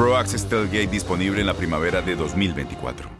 Pro Access Tailgate disponible en la primavera de 2024.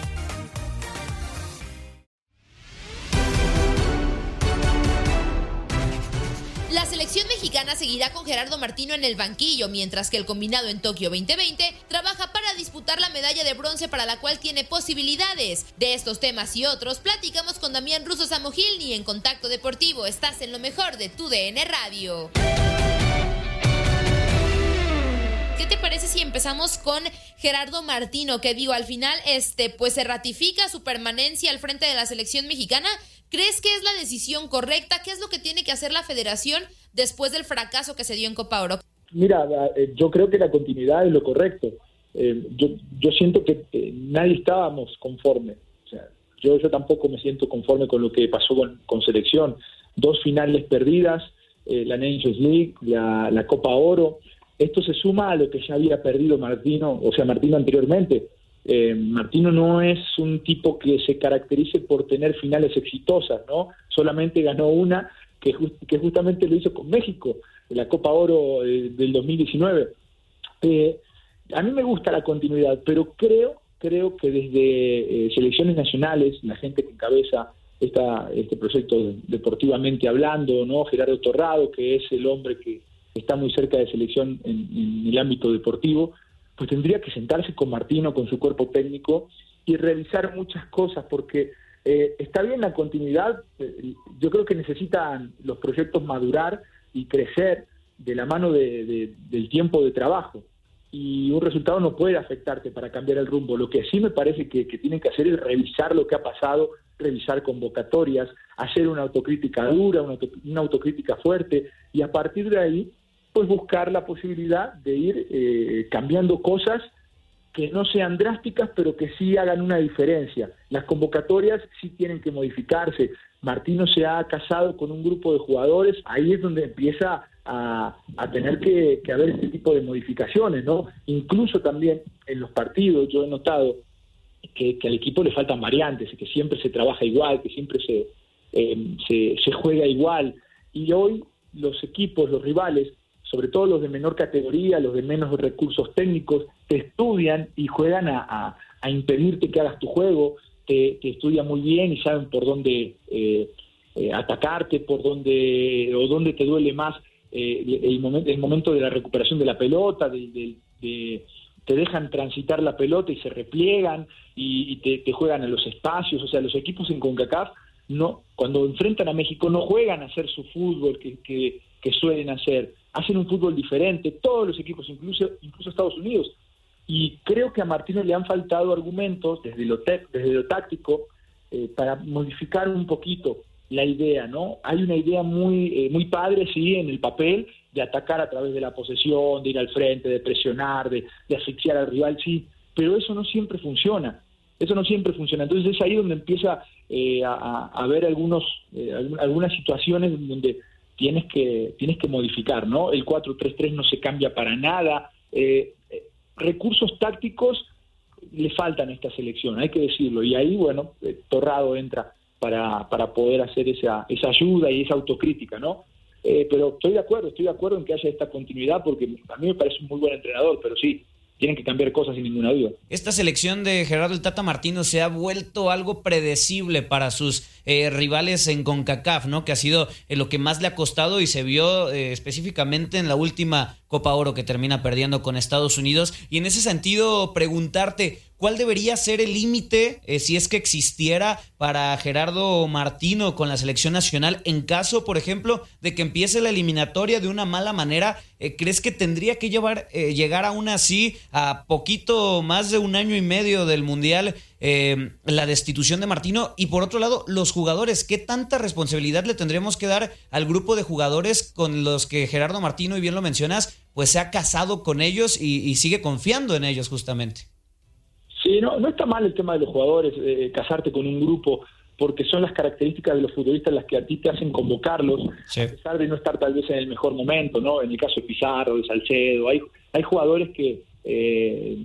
Con Gerardo Martino en el banquillo, mientras que el combinado en Tokio 2020 trabaja para disputar la medalla de bronce para la cual tiene posibilidades. De estos temas y otros platicamos con Damián Russo Samogilni en Contacto Deportivo. Estás en lo mejor de tu DN Radio. ¿Qué te parece si empezamos con Gerardo Martino? Que digo, al final, este, pues se ratifica su permanencia al frente de la selección mexicana, ¿Crees que es la decisión correcta? ¿Qué es lo que tiene que hacer la federación después del fracaso que se dio en Copa Oro? Mira, eh, yo creo que la continuidad es lo correcto. Eh, yo, yo siento que eh, nadie estábamos conforme. O sea, yo, yo tampoco me siento conforme con lo que pasó con, selección. Dos finales perdidas, la Nations League, la, la Copa Oro. Esto se suma a lo que ya había perdido Martino, o sea, Martino anteriormente. Eh, Martino no es un tipo que se caracterice por tener finales exitosas, ¿no? Solamente ganó una que, que justamente lo hizo con México, la Copa Oro eh, del 2019. Eh, a mí me gusta la continuidad, pero creo creo que desde selecciones nacionales, la gente que encabeza esta, este proyecto deportivamente hablando, ¿no? Gerardo Torrado, que es el hombre que está muy cerca de selección en el ámbito deportivo, pues tendría que sentarse con Martino, con su cuerpo técnico y revisar muchas cosas, porque eh, está bien la continuidad, eh, yo creo que necesitan los proyectos madurar y crecer de la mano del tiempo de trabajo. Y un resultado no puede afectarte para cambiar el rumbo. Lo que sí me parece que, tienen que hacer es revisar lo que ha pasado, revisar convocatorias, hacer una autocrítica dura, una autocrítica fuerte, y a partir de ahí pues buscar la posibilidad de ir eh, cambiando cosas que no sean drásticas, pero que sí hagan una diferencia. Las convocatorias sí tienen que modificarse. Martino se ha casado con un grupo de jugadores, ahí es donde empieza a, tener que, haber este tipo de modificaciones, ¿no? Incluso también en los partidos yo he notado que, al equipo le faltan variantes, que siempre se trabaja igual, que siempre se, eh, se, se juega igual. Y hoy los equipos, los rivales, sobre todo los de menor categoría, los de menos recursos técnicos, te estudian y juegan a, impedirte que hagas tu juego, te, estudian muy bien y saben por dónde eh, eh, atacarte, por dónde o dónde te duele más eh, el, momento, el momento de la recuperación de la pelota, te dejan transitar la pelota y se repliegan y, te, juegan a los espacios, o sea, los equipos en CONCACAF no, cuando enfrentan a México no juegan a hacer su fútbol que, que suelen hacer hacen un fútbol diferente, todos los equipos, incluso, incluso Estados Unidos. Y creo que a Martino le han faltado argumentos desde lo, desde lo táctico eh, para modificar un poquito la idea, ¿no? Hay una idea muy, eh, muy padre, sí, en el papel, de atacar a través de la posesión, de ir al frente, de presionar, de, asfixiar al rival, sí, pero eso no siempre funciona. Eso no siempre funciona. Entonces es ahí donde empieza eh, a, a, haber algunos, algunas situaciones donde tienes que, tienes que modificar, ¿no? El 4-3-3 no se cambia para nada. Eh, recursos tácticos le faltan a esta selección, hay que decirlo. Y ahí, bueno, eh, Torrado entra para, para poder hacer esa, esa ayuda y esa autocrítica, ¿no? Eh, pero estoy de acuerdo, estoy de acuerdo en que haya esta continuidad porque a mí me parece un muy buen entrenador, pero sí, tienen que cambiar cosas sin ninguna duda. Esta selección de Gerardo el Tata Martino se ha vuelto algo predecible para sus eh, rivales en CONCACAF, ¿no? Que ha sido eh, lo que más le ha costado y se vio eh, específicamente en la última Copa Oro que termina perdiendo con Estados Unidos. Y en ese sentido, preguntarte, ¿cuál debería ser el límite, si es que existiera, para Gerardo Martino con la selección nacional en caso, por ejemplo, de que empiece la eliminatoria de una mala manera? ¿Crees que tendría que llevar, llegar aún así a poquito más de un año y medio del Mundial? eh, la destitución de Martino y por otro lado los jugadores, ¿qué tanta responsabilidad le tendremos que dar al grupo de jugadores con los que Gerardo Martino, y bien lo mencionas, pues se ha casado con ellos y, sigue confiando en ellos justamente? Sí, no, no está mal el tema de los jugadores, eh, casarte con un grupo, porque son las características de los futbolistas las que a ti te hacen convocarlos, a pesar de no estar tal vez en el mejor momento, ¿no? En el caso de Pizarro, de Salcedo, hay, hay jugadores que eh,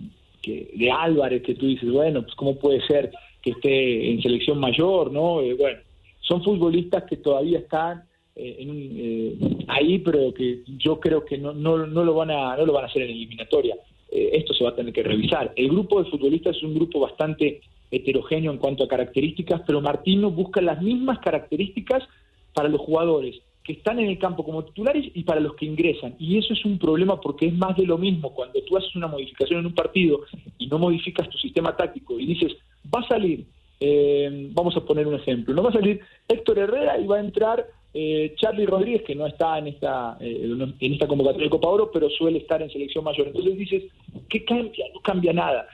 de Álvarez, que tú dices, bueno, pues cómo puede ser que esté en selección mayor, ¿no? Eh, bueno, son futbolistas que todavía están eh, eh, ahí, pero que yo creo que no, no, no, lo van a, no lo van a hacer en eliminatoria. Esto se va a tener que revisar. El grupo de futbolistas es un grupo bastante heterogéneo en cuanto a características, pero Martino busca las mismas características para los jugadores que están en el campo como titulares y para los que ingresan. Y eso es un problema porque es más de lo mismo. Cuando tú haces una modificación en un partido y no modificas tu sistema táctico y dices, va a salir, eh, vamos a poner un ejemplo, no va a salir Héctor Herrera y va a entrar eh, Charlie Rodríguez, que no está en esta, eh, en esta convocatoria de Copa Oro, pero suele estar en selección mayor. Entonces dices, ¿qué cambia? No cambia nada.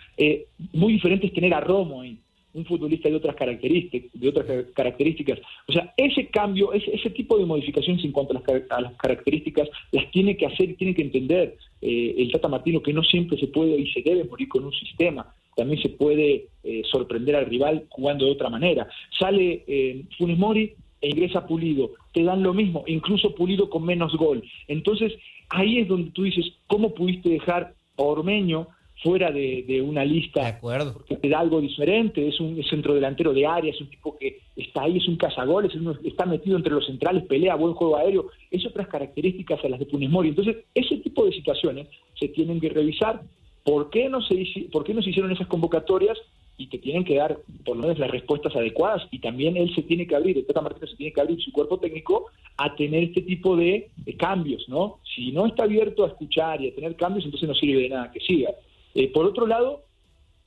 muy diferente es tener a Romo ahí un futbolista de otras características, de otras características. O sea, ese cambio, ese, ese tipo de modificaciones en cuanto a las, características, las tiene que hacer y tiene que entender eh, el Tata Martino, que no siempre se puede y se debe morir con un sistema. También se puede eh, sorprender al rival jugando de otra manera. Sale eh, Funes Mori e ingresa Pulido. Te dan lo mismo, incluso Pulido con menos gol. Entonces, ahí es donde tú dices, ¿cómo pudiste dejar a Ormeño fuera de, una lista de acuerdo. porque te da algo diferente, es un centro delantero de área, es un tipo que está ahí, es un cazagoles, está metido entre los centrales, pelea, buen juego aéreo, es otras características a las de Funes Mori. Entonces, ese tipo de situaciones se tienen que revisar. ¿Por qué no se, por qué no se hicieron esas convocatorias? Y que tienen que dar por lo menos las respuestas adecuadas y también él se tiene que abrir, el Tata Martínez se tiene que abrir su cuerpo técnico a tener este tipo de, de, cambios, ¿no? Si no está abierto a escuchar y a tener cambios, entonces no sirve de nada que siga. Eh, por otro lado,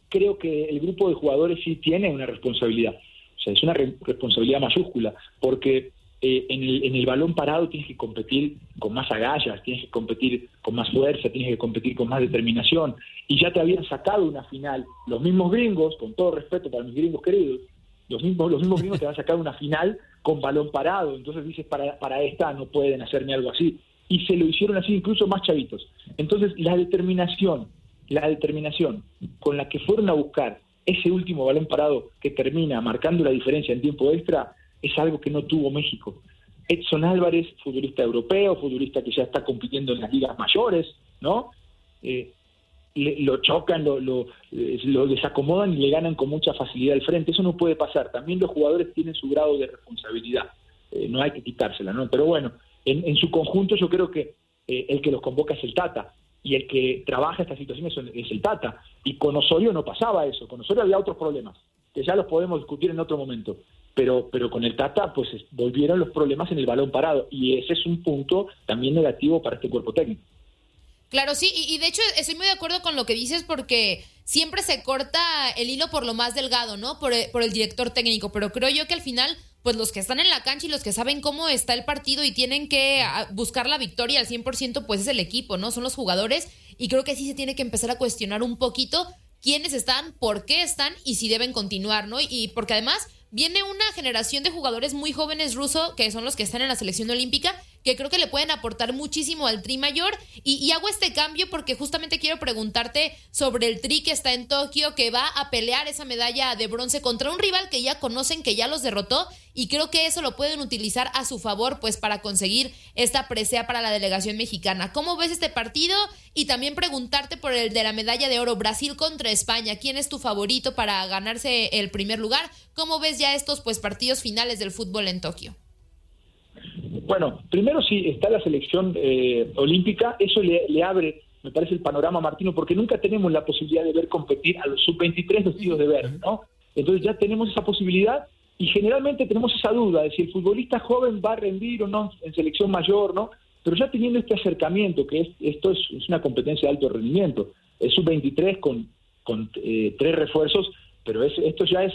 creo que el grupo de jugadores sí tiene una responsabilidad. O sea, es una responsabilidad mayúscula, porque eh, en, el, en, el, balón parado tienes que competir con más agallas, tienes que competir con más fuerza, tienes que competir con más determinación. Y ya te habían sacado una final. Los mismos gringos, con todo respeto para mis gringos queridos, los mismos, los mismos gringos te han sacado una final con balón parado. Entonces dices, para, para esta no pueden hacerme algo así. Y se lo hicieron así incluso más chavitos. Entonces, la determinación, la determinación con la que fueron a buscar ese último balón parado que termina marcando la diferencia en tiempo extra es algo que no tuvo México. Edson Álvarez, futbolista europeo, futbolista que ya está compitiendo en las ligas mayores, ¿no? Eh, lo chocan, lo, lo, eh, lo, desacomodan y le ganan con mucha facilidad al frente. Eso no puede pasar. También los jugadores tienen su grado de responsabilidad. Eh, no hay que quitársela, ¿no? Pero bueno, en, en su conjunto yo creo que el que los convoca es el Tata y el que trabaja estas situaciones es el Tata. Y con Osorio no pasaba eso, con Osorio había otros problemas, que ya los podemos discutir en otro momento. Pero, pero con el Tata, pues volvieron los problemas en el balón parado. Y ese es un punto también negativo para este cuerpo técnico. Claro, sí, y, de hecho estoy muy de acuerdo con lo que dices porque siempre se corta el hilo por lo más delgado, ¿no? Por por el director técnico, pero creo yo que al final pues los que están en la cancha y los que saben cómo está el partido y tienen que buscar la victoria al 100%, pues es el equipo, ¿no? Son los jugadores y creo que sí se tiene que empezar a cuestionar un poquito quiénes están, por qué están y si deben continuar, ¿no? Y porque además viene una generación de jugadores muy jóvenes rusos, que son los que están en la selección olímpica, que creo que le pueden aportar muchísimo al Tri mayor. Y, hago este cambio porque justamente quiero preguntarte sobre el Tri que está en Tokio, que va a pelear esa medalla de bronce contra un rival que ya conocen, que ya los derrotó. Y creo que eso lo pueden utilizar a su favor, pues para conseguir esta presea para la delegación mexicana. ¿Cómo ves este partido? Y también preguntarte por el de la medalla de oro, Brasil contra España. ¿Quién es tu favorito para ganarse el primer lugar? ¿Cómo ves ya estos pues partidos finales del fútbol en Tokio? Bueno, primero si está la selección eh, olímpica, eso le, abre, me parece, el panorama Martino, porque nunca tenemos la posibilidad de ver competir a los sub-23 vestidos de verde, ¿no? Entonces ya tenemos esa posibilidad y generalmente tenemos esa duda de si el futbolista joven va a rendir o no en selección mayor, ¿no? Pero ya teniendo este acercamiento, que es, esto es, una competencia de alto rendimiento, es sub-23 con, con eh, tres refuerzos, pero es, esto ya es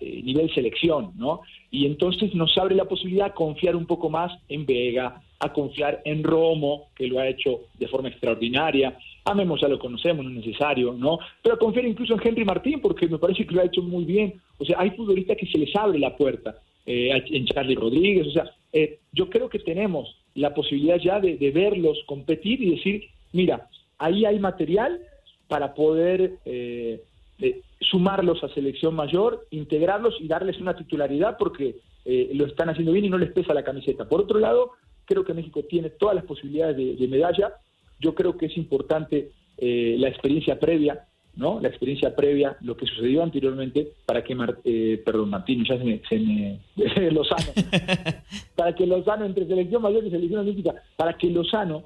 eh, nivel selección, ¿no? Y entonces nos abre la posibilidad a confiar un poco más en Vega, a confiar en Romo, que lo ha hecho de forma extraordinaria. A Memo ya lo conocemos, no es necesario, ¿no? Pero confiar incluso en Henry Martín, porque me parece que lo ha hecho muy bien. O sea, hay futbolistas que se les abre la puerta, eh, en Charlie Rodríguez, o sea, eh, yo creo que tenemos la posibilidad ya de, verlos competir y decir, mira, ahí hay material para poder eh, sumarlos a selección mayor, integrarlos y darles una titularidad porque eh, lo están haciendo bien y no les pesa la camiseta. Por otro lado, creo que México tiene todas las posibilidades de, medalla. Yo creo que es importante eh, la experiencia previa, ¿no? La experiencia previa, lo que sucedió anteriormente, para que, eh, perdón, Martín, ya se me, se me Lozano, para que Lozano, entre selección mayor y selección olímpica, para que Lozano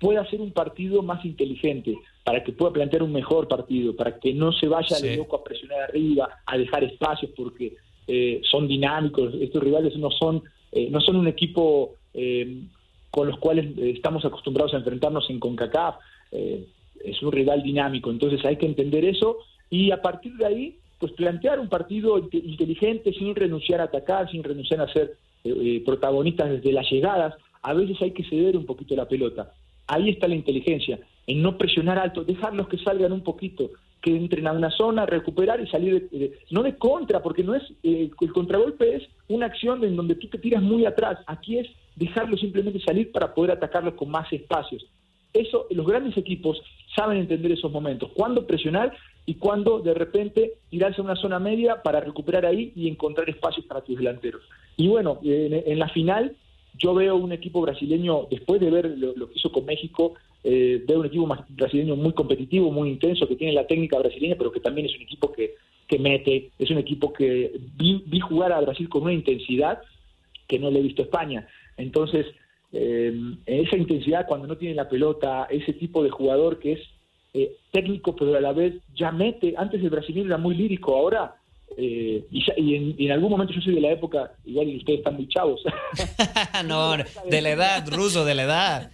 pueda hacer un partido más inteligente, para que pueda plantear un mejor partido, para que no se vaya de loco a presionar arriba, a dejar espacios, porque eh, son dinámicos, estos rivales no son, eh, no son un equipo eh, con los cuales estamos acostumbrados a enfrentarnos en CONCACAF, es un rival dinámico, entonces hay que entender eso y a partir de ahí, pues plantear un partido inteligente sin renunciar a atacar, sin renunciar a ser protagonistas desde las llegadas, a veces hay que ceder un poquito la pelota. Ahí está la inteligencia, en no presionar alto, dejarlos que salgan un poquito, que entren a una zona, recuperar y salir, no de contra, porque no es eh, el contragolpe es una acción en donde tú te tiras muy atrás. Aquí es dejarlos simplemente salir para poder atacarlos con más espacios. Eso, los grandes equipos saben entender esos momentos, cuándo presionar y cuándo de repente tirarse a una zona media para recuperar ahí y encontrar espacios para tus delanteros. Y bueno, en la final yo veo un equipo brasileño, después de ver lo, que hizo con México, eh, veo un equipo brasileño muy competitivo, muy intenso, que tiene la técnica brasileña, pero que también es un equipo que, que mete, es un equipo que vi, jugar a Brasil con una intensidad que no le he visto a España. Entonces, eh, esa intensidad cuando no tiene la pelota, ese tipo de jugador que es eh, técnico, pero a la vez ya mete, antes el brasileño era muy lírico, ahora eh, y, en, algún momento yo soy de la época, igual ustedes están muy chavos. no, de la edad, ruso, de la edad.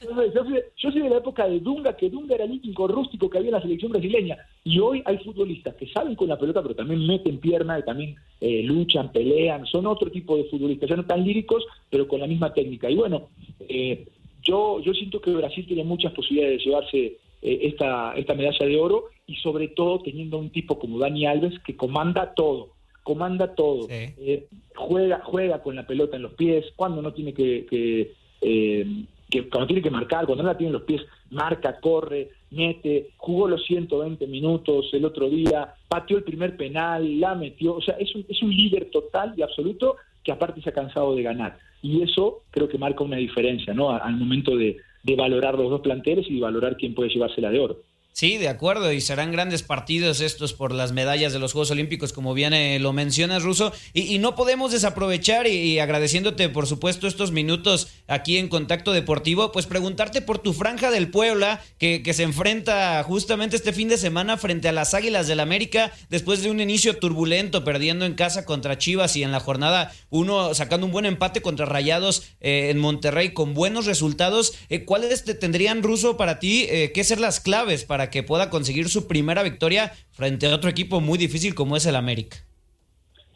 Yo soy, de la época de Dunga, que Dunga era el lítico rústico que había en la selección brasileña. Y hoy hay futbolistas que saben con la pelota, pero también meten pierna y también eh, luchan, pelean. Son otro tipo de futbolistas, ya no tan líricos, pero con la misma técnica. Y bueno, eh, yo, yo siento que Brasil tiene muchas posibilidades de llevarse esta, esta medalla de oro y sobre todo teniendo un tipo como Dani Alves que comanda todo, comanda todo, eh, juega, juega con la pelota en los pies, cuando no tiene que, eh, que, cuando tiene que marcar, cuando no la tiene en los pies, marca, corre, mete, jugó los 120 minutos el otro día, pateó el primer penal, la metió, o sea, es un, es un líder total y absoluto que aparte se ha cansado de ganar. Y eso creo que marca una diferencia, ¿no? Al momento de, de valorar los dos planteles y de valorar quién puede llevársela de oro. Sí, de acuerdo, y serán grandes partidos estos por las medallas de los Juegos Olímpicos, como bien eh, lo mencionas, Ruso, y, no podemos desaprovechar, y, agradeciéndote, por supuesto, estos minutos aquí en Contacto Deportivo, pues preguntarte por tu franja del Puebla, que, que se enfrenta justamente este fin de semana frente a las Águilas del América, después de un inicio turbulento, perdiendo en casa contra Chivas y en la jornada uno sacando un buen empate contra Rayados eh, en Monterrey con buenos resultados. Eh, ¿Cuáles te tendrían, Ruso, para ti, qué ser las claves para que pueda conseguir su primera victoria frente a otro equipo muy difícil como es el América.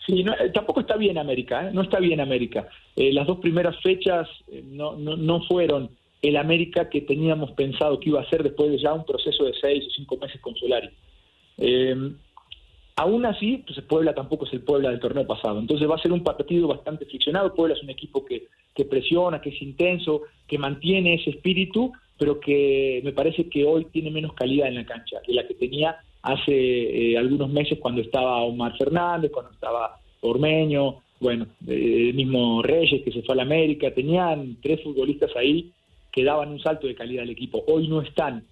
Sí, eh, tampoco está bien América, ¿eh? no está bien América. Eh, las dos primeras fechas no, no, no, fueron el América que teníamos pensado que iba a ser después de ya un proceso de seis o cinco meses con Solari. Eh, aún así, pues Puebla tampoco es el Puebla del torneo pasado, entonces va a ser un partido bastante friccionado. Puebla es un equipo que, que presiona, que es intenso, que mantiene ese espíritu, pero que me parece que hoy tiene menos calidad en la cancha que la que tenía hace eh, algunos meses cuando estaba Omar Fernández, cuando estaba Ormeño, bueno, eh, el mismo Reyes que se fue a la América, tenían tres futbolistas ahí que daban un salto de calidad al equipo. Hoy no están,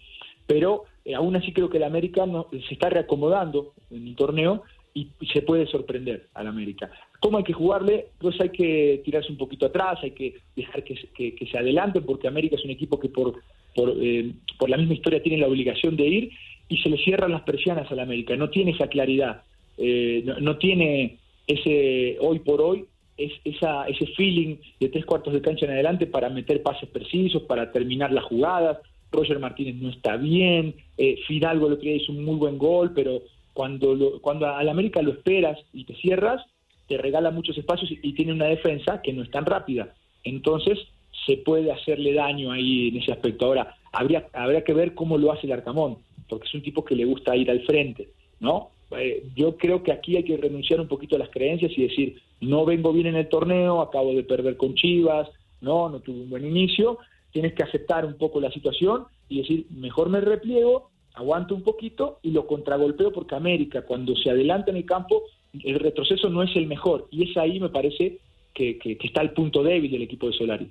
pero eh, aún así creo que el América se está reacomodando en el torneo y, se puede sorprender al América. ¿Cómo hay que jugarle? Pues hay que tirarse un poquito atrás, hay que dejar que, que, se adelante, porque América es un equipo que por, por, eh, por la misma historia tiene la obligación de ir y se le cierran las persianas al América, no tiene esa claridad, eh, no, tiene ese hoy por hoy es esa, ese feeling de tres cuartos de cancha en adelante para meter pases precisos, para terminar las jugadas. Roger Martínez no está bien, eh, Fidalgo lo que hizo un muy buen gol, pero cuando, lo, cuando al América lo esperas y te cierras, te regala muchos espacios y, tiene una defensa que no es tan rápida. Entonces se puede hacerle daño ahí en ese aspecto. Ahora, habría, habría que ver cómo lo hace el Arcamón, porque es un tipo que le gusta ir al frente, ¿no? Eh, yo creo que aquí hay que renunciar un poquito a las creencias y decir, no vengo bien en el torneo, acabo de perder con Chivas, no, no tuve un buen inicio, tienes que aceptar un poco la situación y decir, mejor me repliego, aguanto un poquito y lo contragolpeo porque América cuando se adelanta en el campo, el retroceso no es el mejor y es ahí me parece que, que está el punto débil del equipo de Solari.